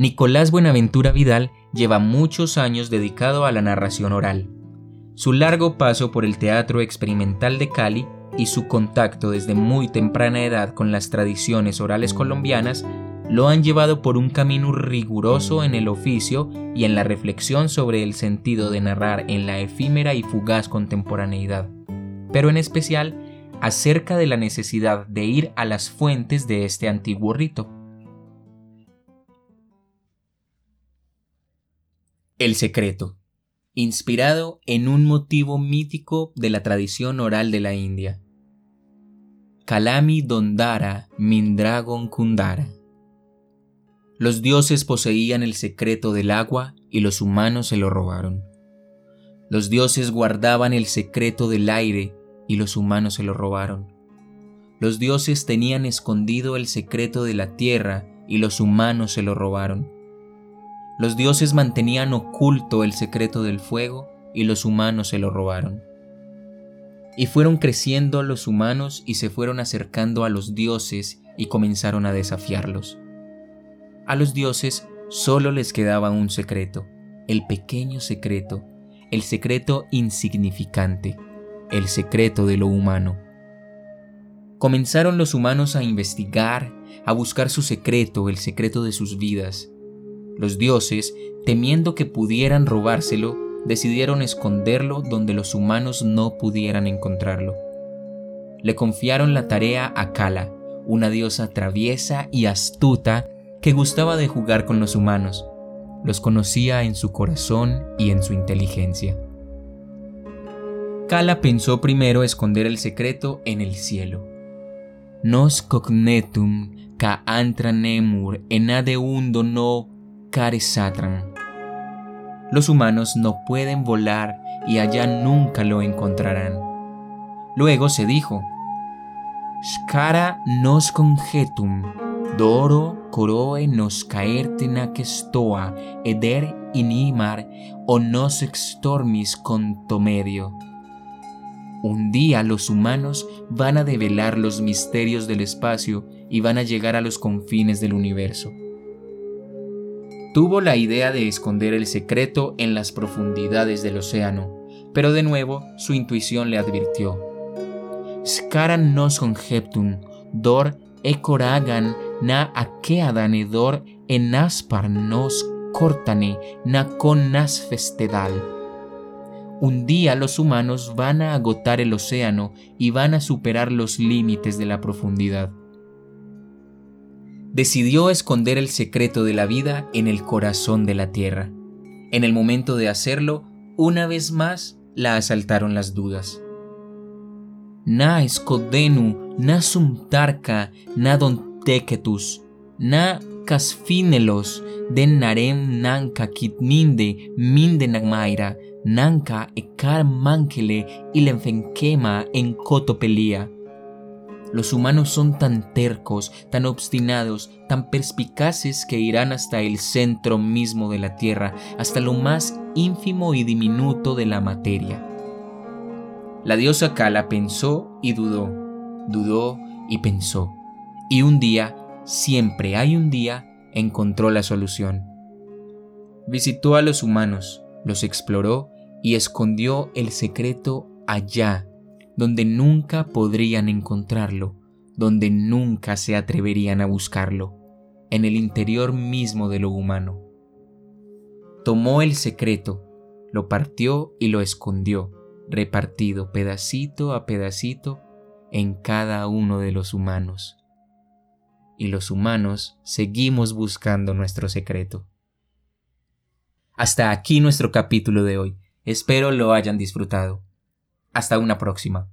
Nicolás Buenaventura Vidal lleva muchos años dedicado a la narración oral. Su largo paso por el teatro experimental de Cali y su contacto desde muy temprana edad con las tradiciones orales colombianas lo han llevado por un camino riguroso en el oficio y en la reflexión sobre el sentido de narrar en la efímera y fugaz contemporaneidad, pero en especial acerca de la necesidad de ir a las fuentes de este antiguo rito. El secreto, inspirado en un motivo mítico de la tradición oral de la India. Kalami Dondara Mindragon Kundara. Los dioses poseían el secreto del agua y los humanos se lo robaron. Los dioses guardaban el secreto del aire y los humanos se lo robaron. Los dioses tenían escondido el secreto de la tierra y los humanos se lo robaron. Los dioses mantenían oculto el secreto del fuego y los humanos se lo robaron. Y fueron creciendo los humanos y se fueron acercando a los dioses y comenzaron a desafiarlos. A los dioses solo les quedaba un secreto, el pequeño secreto, el secreto insignificante el secreto de lo humano. Comenzaron los humanos a investigar, a buscar su secreto, el secreto de sus vidas. Los dioses, temiendo que pudieran robárselo, decidieron esconderlo donde los humanos no pudieran encontrarlo. Le confiaron la tarea a Kala, una diosa traviesa y astuta que gustaba de jugar con los humanos. Los conocía en su corazón y en su inteligencia. Kala pensó primero esconder el secreto en el cielo. Nos cognetum ca antra nemur enadeundo no caresatran. Los humanos no pueden volar y allá nunca lo encontrarán. Luego se dijo, Skara nos congetum, doro coroe nos caerte stoa, eder inimar o nos extormis contomedio. Un día los humanos van a develar los misterios del espacio y van a llegar a los confines del universo. Tuvo la idea de esconder el secreto en las profundidades del océano, pero de nuevo su intuición le advirtió. Scaran nos dor ecoragan na akeadan edor enaspar nos cortane na con un día los humanos van a agotar el océano y van a superar los límites de la profundidad. Decidió esconder el secreto de la vida en el corazón de la tierra. En el momento de hacerlo, una vez más la asaltaron las dudas. Na escodenu, na sumtarca, na donteketus, na casfinelos, den narem nanka kitninde minde nagmaira, nanka ekar mankele ilenfenkema en cotopelía. Los humanos son tan tercos, tan obstinados, tan perspicaces que irán hasta el centro mismo de la tierra, hasta lo más ínfimo y diminuto de la materia. La diosa Kala pensó y dudó, dudó y pensó, y un día, siempre hay un día, encontró la solución. Visitó a los humanos, los exploró y escondió el secreto allá, donde nunca podrían encontrarlo, donde nunca se atreverían a buscarlo, en el interior mismo de lo humano. Tomó el secreto, lo partió y lo escondió, repartido pedacito a pedacito en cada uno de los humanos. Y los humanos seguimos buscando nuestro secreto. Hasta aquí nuestro capítulo de hoy. Espero lo hayan disfrutado. Hasta una próxima.